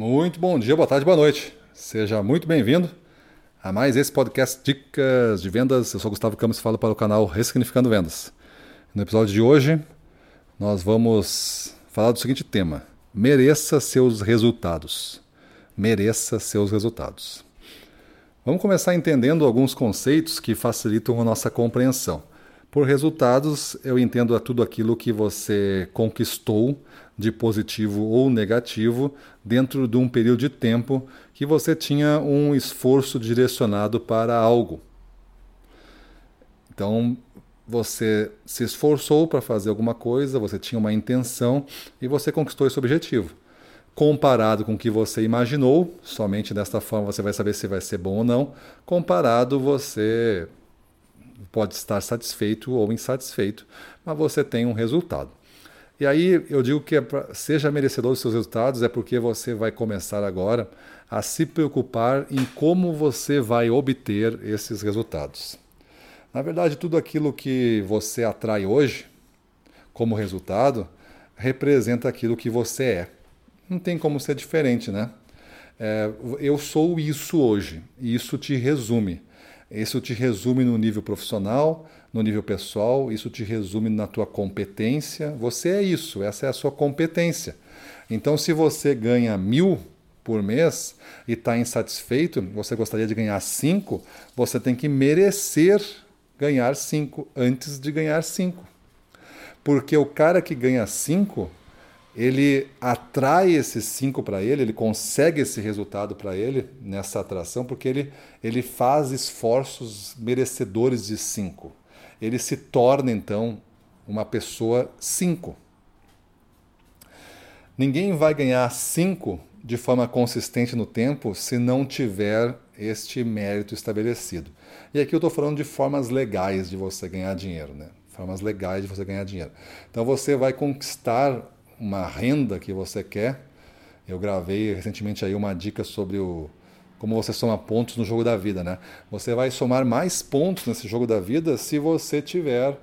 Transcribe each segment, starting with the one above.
Muito bom dia, boa tarde, boa noite. Seja muito bem-vindo a mais esse podcast Dicas de Vendas. Eu sou Gustavo Campos e falo para o canal Ressignificando Vendas. No episódio de hoje, nós vamos falar do seguinte tema: mereça seus resultados. Mereça seus resultados. Vamos começar entendendo alguns conceitos que facilitam a nossa compreensão. Por resultados, eu entendo tudo aquilo que você conquistou de positivo ou negativo dentro de um período de tempo que você tinha um esforço direcionado para algo. Então, você se esforçou para fazer alguma coisa, você tinha uma intenção e você conquistou esse objetivo. Comparado com o que você imaginou, somente desta forma você vai saber se vai ser bom ou não. Comparado, você pode estar satisfeito ou insatisfeito, mas você tem um resultado. E aí eu digo que é seja merecedor dos seus resultados é porque você vai começar agora a se preocupar em como você vai obter esses resultados. Na verdade, tudo aquilo que você atrai hoje como resultado representa aquilo que você é. Não tem como ser diferente, né? É, eu sou isso hoje, e isso te resume. Isso te resume no nível profissional, no nível pessoal, isso te resume na tua competência. Você é isso, essa é a sua competência. Então, se você ganha mil por mês e está insatisfeito, você gostaria de ganhar cinco, você tem que merecer ganhar cinco antes de ganhar cinco. Porque o cara que ganha cinco, ele atrai esses cinco para ele, ele consegue esse resultado para ele nessa atração, porque ele, ele faz esforços merecedores de cinco. Ele se torna então uma pessoa cinco. Ninguém vai ganhar cinco de forma consistente no tempo se não tiver este mérito estabelecido. E aqui eu estou falando de formas legais de você ganhar dinheiro, né? Formas legais de você ganhar dinheiro. Então você vai conquistar uma renda que você quer. Eu gravei recentemente aí uma dica sobre o como você soma pontos no jogo da vida, né? Você vai somar mais pontos nesse jogo da vida se você tiver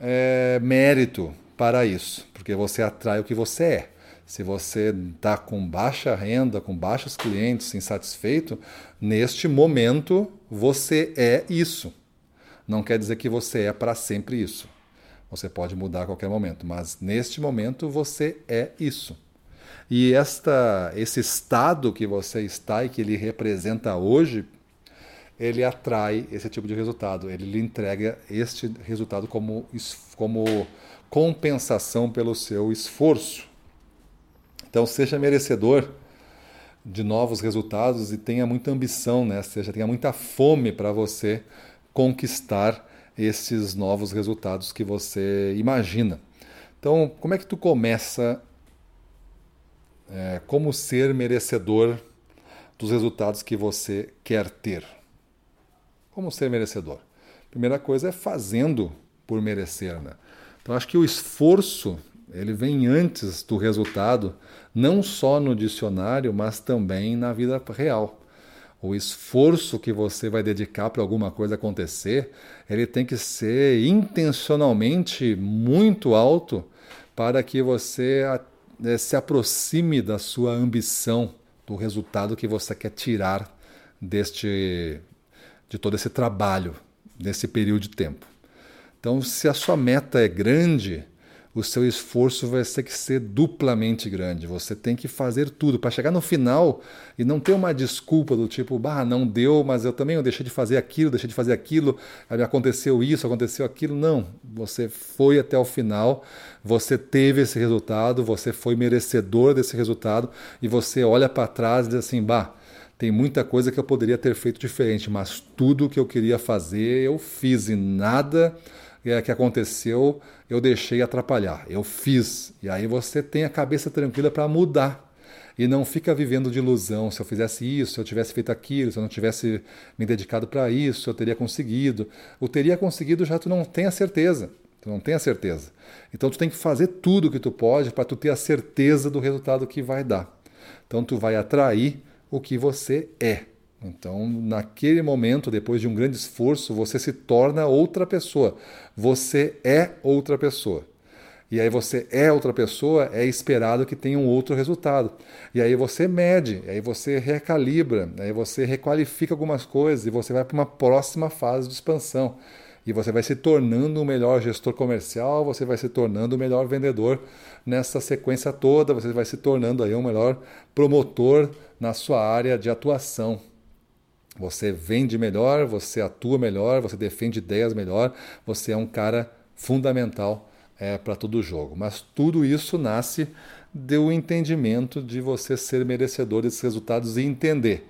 é, mérito para isso, porque você atrai o que você é. Se você está com baixa renda, com baixos clientes, insatisfeito, neste momento você é isso. Não quer dizer que você é para sempre isso. Você pode mudar a qualquer momento, mas neste momento você é isso. E esta, esse estado que você está e que ele representa hoje, ele atrai esse tipo de resultado. Ele lhe entrega este resultado como, como compensação pelo seu esforço. Então, seja merecedor de novos resultados e tenha muita ambição, né? seja, tenha muita fome para você conquistar esses novos resultados que você imagina. Então, como é que tu começa é, como ser merecedor dos resultados que você quer ter? Como ser merecedor? Primeira coisa é fazendo por merecer, né? Então, acho que o esforço ele vem antes do resultado, não só no dicionário, mas também na vida real o esforço que você vai dedicar para alguma coisa acontecer, ele tem que ser intencionalmente muito alto para que você eh, se aproxime da sua ambição, do resultado que você quer tirar deste de todo esse trabalho, nesse período de tempo. Então, se a sua meta é grande, o seu esforço vai ter que ser duplamente grande. Você tem que fazer tudo para chegar no final e não ter uma desculpa do tipo, bah, não deu, mas eu também eu deixei de fazer aquilo, deixei de fazer aquilo, aconteceu isso, aconteceu aquilo. Não, você foi até o final, você teve esse resultado, você foi merecedor desse resultado e você olha para trás e diz assim, bah, tem muita coisa que eu poderia ter feito diferente, mas tudo que eu queria fazer eu fiz e nada que aconteceu, eu deixei atrapalhar, eu fiz. E aí você tem a cabeça tranquila para mudar. E não fica vivendo de ilusão. Se eu fizesse isso, se eu tivesse feito aquilo, se eu não tivesse me dedicado para isso, eu teria conseguido. O teria conseguido já tu não tem a certeza. Tu não tem a certeza. Então tu tem que fazer tudo o que tu pode para tu ter a certeza do resultado que vai dar. Então tu vai atrair o que você é. Então, naquele momento, depois de um grande esforço, você se torna outra pessoa. Você é outra pessoa. e aí você é outra pessoa, é esperado que tenha um outro resultado. E aí você mede, aí você recalibra, aí você requalifica algumas coisas e você vai para uma próxima fase de expansão. E você vai se tornando um melhor gestor comercial, você vai se tornando um melhor vendedor nessa sequência toda, você vai se tornando aí um melhor promotor na sua área de atuação. Você vende melhor, você atua melhor, você defende ideias melhor, você é um cara fundamental é, para todo o jogo. Mas tudo isso nasce do entendimento de você ser merecedor desses resultados e entender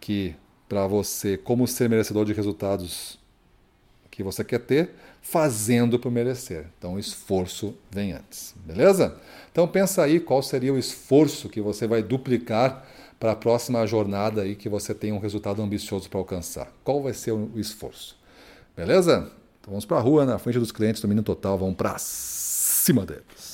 que para você, como ser merecedor de resultados que você quer ter, fazendo por merecer. Então o esforço vem antes, beleza? Então pensa aí qual seria o esforço que você vai duplicar para a próxima jornada aí que você tem um resultado ambicioso para alcançar. Qual vai ser o esforço? Beleza? Então vamos para a rua, na frente dos clientes, domínio total, vamos para cima deles.